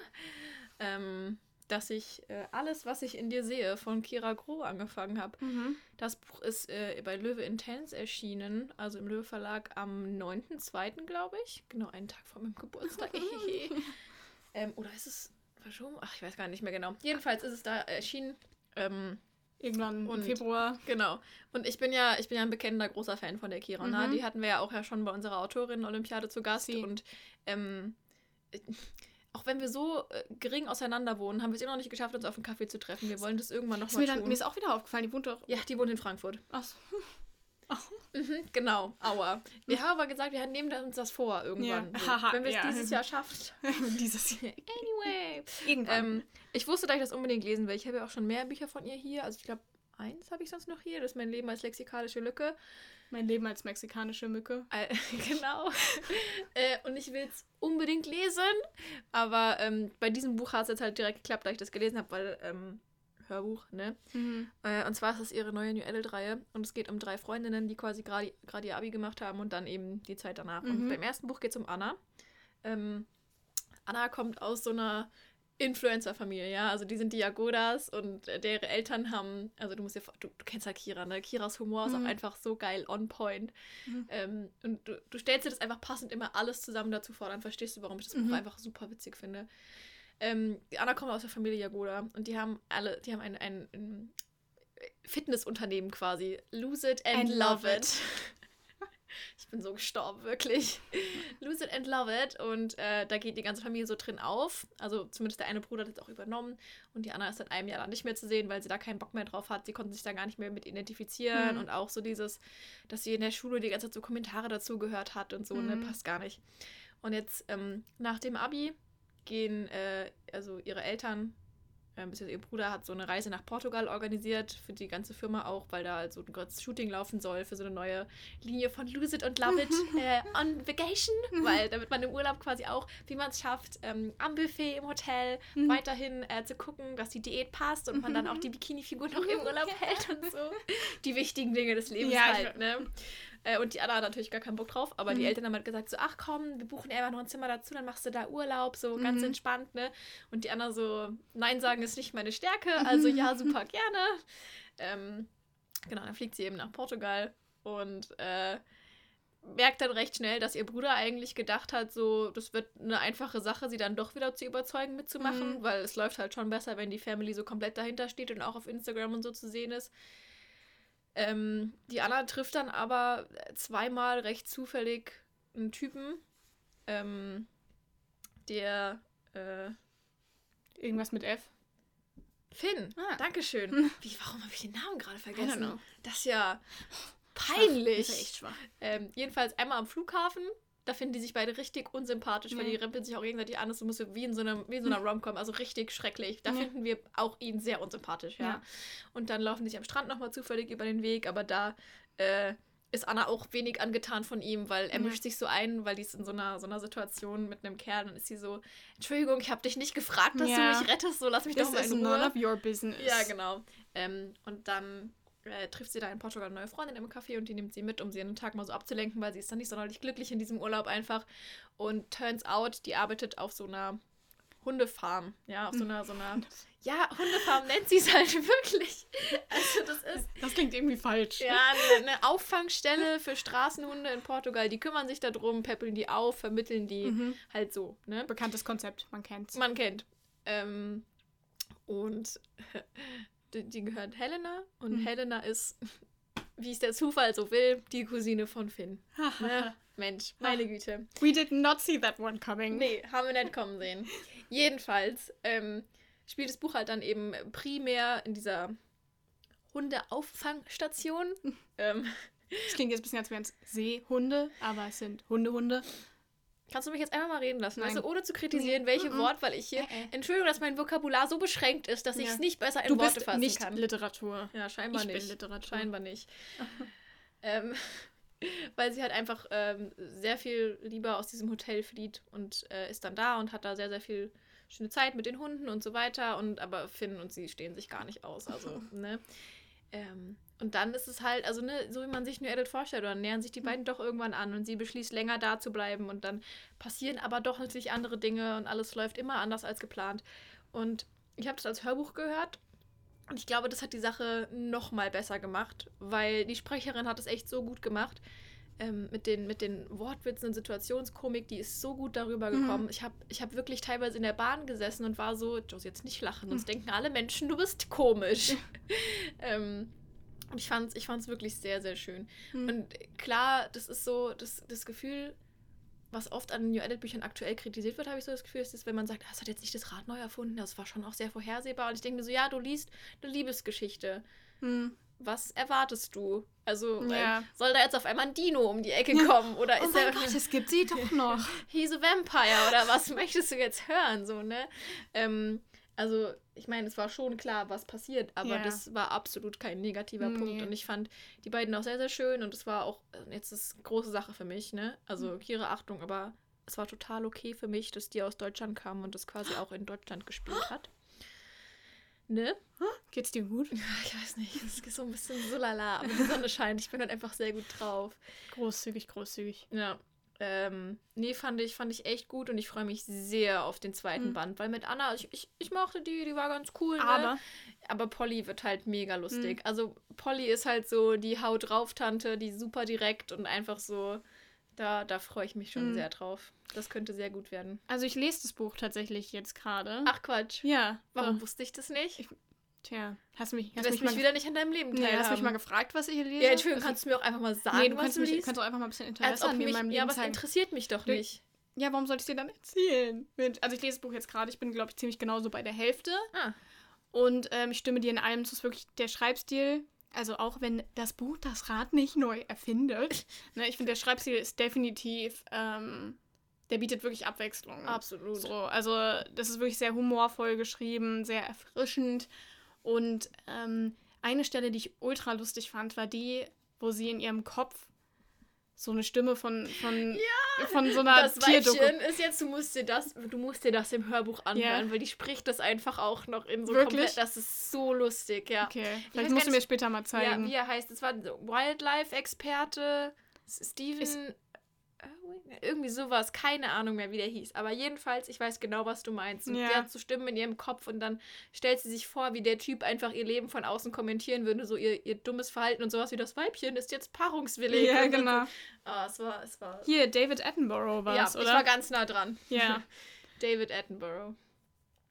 ähm, dass ich äh, alles, was ich in dir sehe, von Kira Groh angefangen habe. Mhm. Das Buch ist äh, bei Löwe Intense erschienen, also im Löwe Verlag am 9.2., glaube ich. Genau, einen Tag vor meinem Geburtstag. ähm, oder ist es verschoben? Ach, ich weiß gar nicht mehr genau. Jedenfalls ist es da erschienen. Ähm, Irgendwann Und- im Februar. genau. Und ich bin ja, ich bin ja ein bekennender großer Fan von der Kira. Ne? Mhm. Die hatten wir ja auch ja schon bei unserer Autorin-Olympiade zu Gast. Sie. Und ähm, äh, auch wenn wir so äh, gering auseinander wohnen, haben wir es immer noch nicht geschafft, uns auf einen Kaffee zu treffen. Wir wollen das irgendwann nochmal mir, dann, tun. mir ist auch wieder aufgefallen, die wohnt doch. ja, die wohnt in Frankfurt. Mhm, genau, aua. Wir haben aber gesagt, wir nehmen uns das vor irgendwann. Ja. Wenn wir es ja. dieses Jahr schafft. Dieses Jahr. Anyway. Irgendwann. Ähm, ich wusste, dass ich das unbedingt lesen will. Ich habe ja auch schon mehr Bücher von ihr hier. Also ich glaube, eins habe ich sonst noch hier. Das ist mein Leben als lexikalische Lücke. mein Leben als mexikanische Mücke. Äh, genau. äh, und ich will es unbedingt lesen. Aber ähm, bei diesem Buch hat es jetzt halt direkt geklappt, da ich das gelesen habe, weil ähm, Hörbuch, ne? Mhm. Äh, und zwar ist es ihre neue New Adult-Reihe. Und es geht um drei Freundinnen, die quasi gerade ihr Abi gemacht haben und dann eben die Zeit danach. Und Mhm. beim ersten Buch geht es um Anna. Ähm, Anna kommt aus so einer Influencer-Familie, ja. Also die sind die Jagodas und deren Eltern haben, also du musst vor- du, du kennst halt Kira, ne? Kiras Humor ist Mhm. auch einfach so geil, on point. Mhm. Ähm, und du, du stellst dir das einfach passend immer alles zusammen dazu vor, dann verstehst du, warum ich das Mhm. Buch einfach super witzig finde. Ähm, die Anna kommt aus der Familie Jagoda und die haben alle, die haben ein, ein, ein Fitnessunternehmen quasi. Lose it and, And love, love it. Ich bin so gestorben, wirklich. Lose it and love it. Und äh, da geht die ganze Familie so drin auf. Also zumindest der eine Bruder hat jetzt auch übernommen. Und die Anna ist seit einem Jahr dann nicht mehr zu sehen, weil sie da keinen Bock mehr drauf hat. Sie konnte sich da gar nicht mehr mit identifizieren. Mhm. Und auch so dieses, dass sie in der Schule die ganze Zeit so Kommentare dazu gehört hat und so, ne, Mhm. passt gar nicht. Und jetzt ähm, nach dem Abi gehen äh, also ihre Eltern, äh, ihr Bruder hat so eine Reise nach Portugal organisiert, für die ganze Firma auch, weil da halt so ein großes Shooting laufen soll für so eine neue Linie von Lose It und Love It äh, on Vacation, weil damit man im Urlaub quasi auch, wie man es schafft, ähm, am Buffet im Hotel Mhm. weiterhin äh, zu gucken, dass die Diät passt und man dann auch die Bikini-Figur noch im Urlaub hält und so. Die wichtigen Dinge des Lebens Ja, halt, ne? Äh, und die Anna hat natürlich gar keinen Bock drauf, aber die Mhm. Eltern haben halt gesagt, so, ach komm, wir buchen einfach noch ein Zimmer dazu, dann machst du da Urlaub, so ganz Mhm. entspannt, ne? Und die Anna so, nein sagen ist nicht meine Stärke, also ja, super gerne. Ähm, genau, dann fliegt sie eben nach Portugal und äh, merkt dann recht schnell, dass ihr Bruder eigentlich gedacht hat, so, das wird eine einfache Sache, sie dann doch wieder zu überzeugen, mitzumachen, Mhm. weil es läuft halt schon besser, wenn die Family so komplett dahinter steht und auch auf Instagram und so zu sehen ist. Ähm, die Anna trifft dann aber zweimal recht zufällig einen Typen, ähm, der äh, Irgendwas mit F. Finn, Ah. Dankeschön. Wie, warum habe ich den Namen gerade vergessen? Das ist ja Schwach. peinlich. Das ist echt schwach. Ähm, jedenfalls einmal am Flughafen. Da finden die sich beide richtig unsympathisch, weil Ja. die rempeln sich auch gegenseitig an. Das muss so wie in so einer, wie in so einer Rom-Com, also richtig schrecklich. Da Ja. finden wir auch ihn sehr unsympathisch, ja. Ja. Und dann laufen die sich am Strand nochmal zufällig über den Weg, aber da äh, ist Anna auch wenig angetan von ihm, weil er Ja. mischt sich so ein, weil die ist in so einer, so einer Situation mit einem Kerl. Dann ist sie so, Entschuldigung, ich habe dich nicht gefragt, dass Ja. du mich rettest, so lass mich This doch mal in none Ruhe. of your business. Ja, genau. Ähm, und dann äh, trifft sie da in Portugal eine neue Freundin im Café und die nimmt sie mit, um sie einen Tag mal so abzulenken, weil sie ist dann nicht sonderlich glücklich in diesem Urlaub einfach. Und turns out, die arbeitet auf so einer Hundefarm. Ja, auf so einer, so einer. Ja, Hundefarm nennt sie es halt wirklich. Also, das ist Das klingt irgendwie falsch. ja eine, eine Auffangstelle für Straßenhunde in Portugal. Die kümmern sich darum, peppeln die auf, vermitteln die Mhm. halt so, ne? Bekanntes Konzept, man kennt's. Man kennt. Ähm, und die, die gehört Helena und Mhm. Helena ist, wie es der Zufall so will, die Cousine von Finn. Ne? Mensch, meine Güte. We did not see that one coming. Nee, haben wir nicht kommen sehen. Jedenfalls ähm, spielt das Buch halt dann eben primär in dieser Hundeauffangstation. ähm, Das klingt jetzt ein bisschen, als wären es Seehunde, aber es sind Hundehunde. Kannst du mich jetzt einmal mal reden lassen? Nein. Also ohne zu kritisieren, Nee. welche Mhm. Wortwahl ich hier. Äh, äh. Entschuldigung, dass mein Vokabular so beschränkt ist, dass ich Ja. es nicht besser in Du Worte bist fassen nicht kann. Literatur. Ja, scheinbar ich nicht. bin Literatur. Scheinbar nicht. ähm, weil sie halt einfach ähm, sehr viel lieber aus diesem Hotel flieht und äh, ist dann da und hat da sehr, sehr viel schöne Zeit mit den Hunden und so weiter. Und aber Finn und sie stehen sich gar nicht aus. Also, ne? Ähm, und dann ist es halt, also ne, so wie man sich New Edit vorstellt, oder nähern sich die beiden doch irgendwann an und sie beschließt länger da zu bleiben und dann passieren aber doch natürlich andere Dinge und alles läuft immer anders als geplant. Und ich habe das als Hörbuch gehört und ich glaube, das hat die Sache noch mal besser gemacht, weil die Sprecherin hat es echt so gut gemacht. Ähm, mit, den, mit den Wortwitzen und Situationskomik, die ist so gut darüber Mhm. gekommen. Ich habe ich hab wirklich teilweise in der Bahn gesessen und war so, Josie, jetzt nicht lachen, sonst denken alle Menschen, du bist komisch. ähm, und ich fand es ich fand's wirklich sehr, sehr schön. Mhm. Und klar, das ist so das, das Gefühl, was oft an New Edit-Büchern aktuell kritisiert wird, habe ich so das Gefühl, ist, dass, wenn man sagt, ah, es hat jetzt nicht das Rad neu erfunden, das war schon auch sehr vorhersehbar. Und ich denke mir so, ja, du liest eine Liebesgeschichte. Hm. Was erwartest du? Also, Ja. äh, soll da jetzt auf einmal ein Dino um die Ecke kommen? Oder Oh ist mein er Gott, es gibt sie doch noch. He's a Vampire? Oder was möchtest du jetzt hören? So, ne? Ähm, also, ich meine, es war schon klar, was passiert, aber Ja. das war absolut kein negativer Nee. Punkt. Und ich fand die beiden auch sehr, sehr schön. Und es war auch, äh, jetzt ist eine große Sache für mich, ne? Also, Mhm. Kira, Achtung, aber es war total okay für mich, dass die aus Deutschland kam und das quasi auch in Deutschland gespielt hat. Ne? Geht's dir gut? Ich weiß nicht, es ist so ein bisschen so lala, aber die Sonne scheint. Ich bin halt einfach sehr gut drauf. Großzügig, großzügig. Ja. Ähm, nee, fand ich, fand ich echt gut und ich freue mich sehr auf den zweiten Mhm. Band, weil mit Anna, ich, ich, ich mochte die, die war ganz cool. Ne? Aber Aber Polly wird halt mega lustig. Mhm. Also Polly ist halt so die Haut drauf Tante, die super direkt und einfach so, da, da freue ich mich schon Mhm. sehr drauf. Das könnte sehr gut werden. Also ich lese das Buch tatsächlich jetzt gerade. Ach Quatsch. Ja. Warum Oh, wusste ich das nicht? Tja, hast mich, Du hast lässt mich, mich wieder nicht an deinem Leben nee, teilhaben. hast mich mal gefragt, was ich hier lese? ja, Entschuldigung, Also- kannst du mir auch einfach mal sagen, Nee, du was kannst, du mich, liest? kannst auch einfach mal ein bisschen Interesse an mir in mich, meinem ja, Leben aber es interessiert mich doch Du- nicht. Ja, warum soll ich dir dann erzählen? Also ich lese das Buch jetzt gerade, ich bin, glaube ich, ziemlich genauso bei der Hälfte. Ah. Und ähm, ich stimme dir in allem zu, es ist wirklich der Schreibstil. Also auch wenn das Buch das Rad nicht neu erfindet. ne, ich finde, der Schreibstil ist definitiv, ähm, der bietet wirklich Abwechslung. Absolut. So, also das ist wirklich sehr humorvoll geschrieben, sehr erfrischend. Und ähm, eine Stelle, die ich ultra lustig fand, war die, wo sie in ihrem Kopf so eine Stimme von, von, von so einer Das Tierdoku. Weibchen ist jetzt, du musst dir das, du musst dir das im Hörbuch anhören, Ja. weil die spricht das einfach auch noch in so Wirklich? komplett. Das ist so lustig, ja. Okay, vielleicht musst du mir später mal Ja, zeigen. wie er heißt, es war so Wildlife-Experte Steven. Irwin? Irgendwie sowas, keine Ahnung mehr, wie der hieß. Aber jedenfalls, ich weiß genau, was du meinst. Und Ja. die hat so Stimmen in ihrem Kopf und dann stellt sie sich vor, wie der Typ einfach ihr Leben von außen kommentieren würde, so ihr, ihr dummes Verhalten und sowas wie das Weibchen ist jetzt paarungswillig. Ja, und so. genau. Ah, es war, es war. Hier, David Attenborough war ja, es, ich oder? war ganz nah dran. Ja. David Attenborough.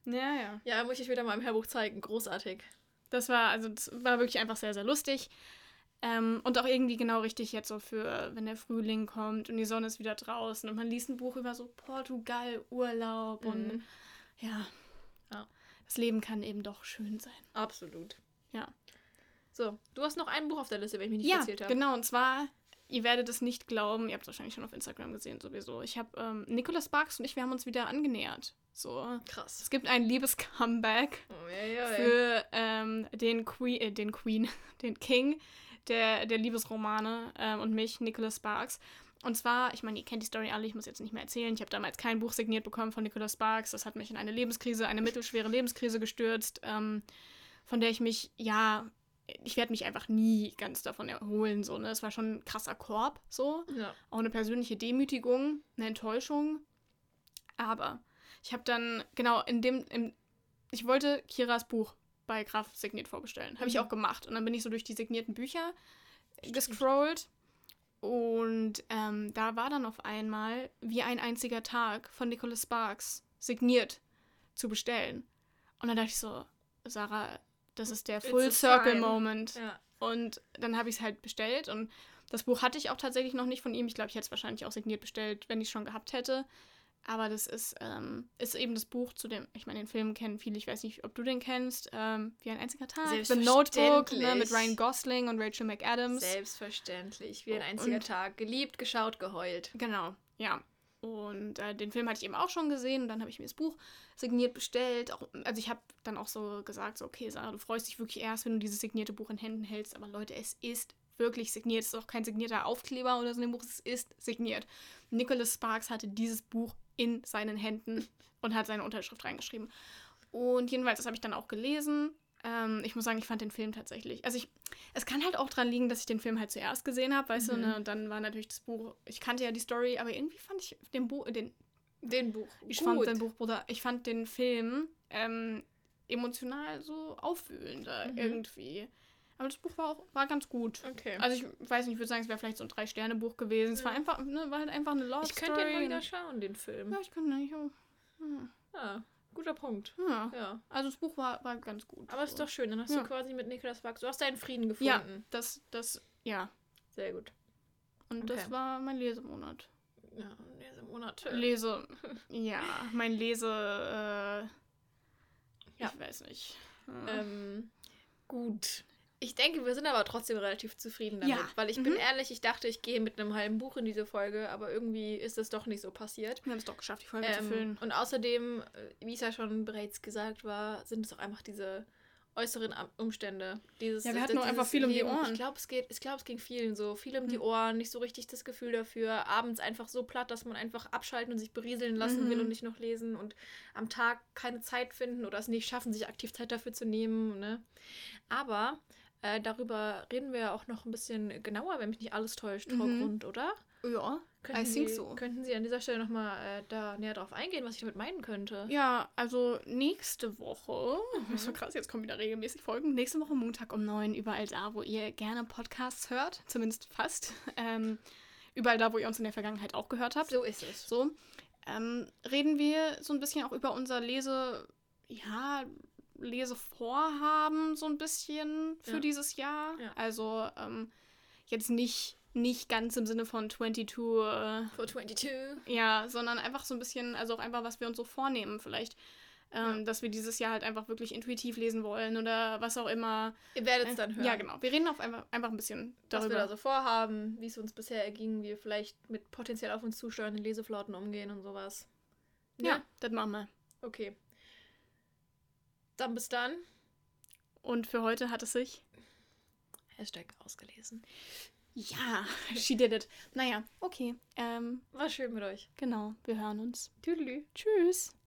ja, ja. Ja, muss ich wieder mal im Hörbuch zeigen. Großartig. Das war, also das war wirklich einfach sehr, sehr lustig. Ähm, und auch irgendwie genau richtig jetzt so für, wenn der Frühling kommt und die Sonne ist wieder draußen und man liest ein Buch über so Portugal, Urlaub und Mhm. ja. Ja. Das Leben kann eben doch schön sein. Absolut. Ja. So, du hast noch ein Buch auf der Liste, wenn ich mich nicht ja, erzählt habe. genau. Und zwar, ihr werdet es nicht glauben, ihr habt es wahrscheinlich schon auf Instagram gesehen sowieso. Ich habe, ähm, Nicolas Sparks und ich, wir haben uns wieder angenähert. So. Krass. Es gibt ein liebes Comeback Oh, ja, ja, für ähm, den, Queen, äh, den Queen, den King der, der Liebesromane ähm, und mich, Nicholas Sparks. Und zwar, ich meine, ihr kennt die Story alle, ich muss jetzt nicht mehr erzählen. Ich habe damals kein Buch signiert bekommen von Nicholas Sparks. Das hat mich in eine Lebenskrise, eine mittelschwere Lebenskrise gestürzt, ähm, von der ich mich, ja, ich werde mich einfach nie ganz davon erholen. So, ne? Es war schon ein krasser Korb, so ja. auch eine persönliche Demütigung, eine Enttäuschung. Aber ich habe dann, genau, in dem, im, ich wollte Kiras Buch bei Graf signiert vorbestellen. Habe ich Mhm. auch gemacht. Und dann bin ich so durch die signierten Bücher gescrollt. Und ähm, da war dann auf einmal wie ein einziger Tag von Nicholas Sparks signiert zu bestellen. Und dann dachte ich so, Sarah, das ist der Full Circle sign. Moment. ja. Und dann habe ich es halt bestellt und das Buch hatte ich auch tatsächlich noch nicht von ihm. Ich glaube, ich hätte es wahrscheinlich auch signiert bestellt, wenn ich es schon gehabt hätte. Aber das ist, ähm, ist eben das Buch zu dem, ich meine, den Film kennen viele, ich weiß nicht, ob du den kennst, ähm, wie ein einziger Tag. The Notebook ne, mit. Ryan Gosling und Rachel McAdams. Selbstverständlich. Wie ein Und- einziger Tag. Geliebt, geschaut, geheult. Genau, ja. Und äh, den Film hatte ich eben auch schon gesehen und dann habe ich mir das Buch signiert bestellt. Auch, also ich habe dann auch so gesagt, so, okay, Sarah, du freust dich wirklich erst, wenn du dieses signierte Buch in Händen hältst. Aber Leute, es ist wirklich signiert. Es ist auch kein signierter Aufkleber oder so in dem Buch, es ist signiert. Nicholas Sparks hatte dieses Buch in seinen Händen und hat seine Unterschrift reingeschrieben. Und jedenfalls, das habe ich dann auch gelesen. Ähm, ich muss sagen, ich fand den Film tatsächlich. Also ich, es kann halt auch dran liegen, dass ich den Film halt zuerst gesehen habe, weißt Mhm. du, ne? Und dann war natürlich das Buch, ich kannte ja die Story, aber irgendwie fand ich den Buch, den, Den Buch. ich Gut. fand den Buchbruder, ich fand den Film ähm, emotional so aufwühlender Mhm. irgendwie. Aber das Buch war auch war ganz gut. Okay. Also ich weiß nicht, ich würde sagen, es wäre vielleicht so ein Drei-Sterne-Buch gewesen. Es war Ja. einfach, ne, war halt einfach eine Love ich könnte den mal Story. wieder schauen, den Film. Ja, ich könnte eigentlich auch. Ja. Ja, guter Punkt. ja. Ja. Also das Buch war, war ganz gut. Aber ist so. doch schön, dann hast Ja. du quasi mit Niklas Wachs, du hast deinen Frieden Ja, gefunden. das, das, ja. Sehr gut. Und Okay. das war mein Lesemonat. Ja, diese Monate. Lese, ja, mein Lese, äh, Ja. ich weiß nicht. Äh, Ähm, gut. Ich denke, wir sind aber trotzdem relativ zufrieden damit. Ja. Weil ich bin Mhm. ehrlich, ich dachte, ich gehe mit einem halben Buch in diese Folge, aber irgendwie ist es doch nicht so passiert. wir haben es doch geschafft, die Folge zu Ähm, füllen. und außerdem, äh, wie es ja schon bereits gesagt war, sind es auch einfach diese äußeren Umstände. Dieses, Ja, wir hatten nur einfach viel um die. Ohren. Ich glaube, es geht, ich glaube, es ging vielen so. Viel um die Hm. Ohren, nicht so richtig das Gefühl dafür. Abends einfach so platt, dass man einfach abschalten und sich berieseln lassen will Mhm. und nicht noch lesen und am Tag keine Zeit finden oder es nicht schaffen, sich aktiv Zeit dafür zu nehmen. Ne? Aber äh, darüber reden wir ja auch noch ein bisschen genauer, wenn mich nicht alles täuscht, Mhm. Grund, oder? Ja, Könnten I think Sie, so. Könnten Sie an dieser Stelle nochmal äh, da näher drauf eingehen, was ich damit meinen könnte? Ja, also nächste Woche, Mhm. das ist so krass, jetzt kommen wieder regelmäßig Folgen. Nächste Woche Montag um 9, überall da, wo ihr gerne Podcasts hört, zumindest fast. Ähm, überall da, wo ihr uns in der Vergangenheit auch gehört habt. So ist es. So, ähm, reden wir so ein bisschen auch über unser Lese, ja, Lesevorhaben so ein bisschen für Ja. dieses Jahr. Ja. Also ähm, jetzt nicht, nicht ganz im Sinne von 22, äh, For 22. ja, sondern einfach so ein bisschen, also auch einfach, was wir uns so vornehmen vielleicht. Ähm, Ja. Dass wir dieses Jahr halt einfach wirklich intuitiv lesen wollen oder was auch immer. Ihr werdet es dann hören. Ja, genau. Wir reden auf einfach, einfach ein bisschen Was wir darüber. da so vorhaben, wie es uns bisher erging, wie wir vielleicht mit potenziell auf uns zusteuernden Leseflauten umgehen und sowas. ja, das machen wir. Okay. Dann bis dann. Und für heute hat es sich. Hashtag ausgelesen. Ja, she did it. Naja, okay. Ähm, War schön mit euch. genau. Wir hören uns. Tüdelü. Tschüss.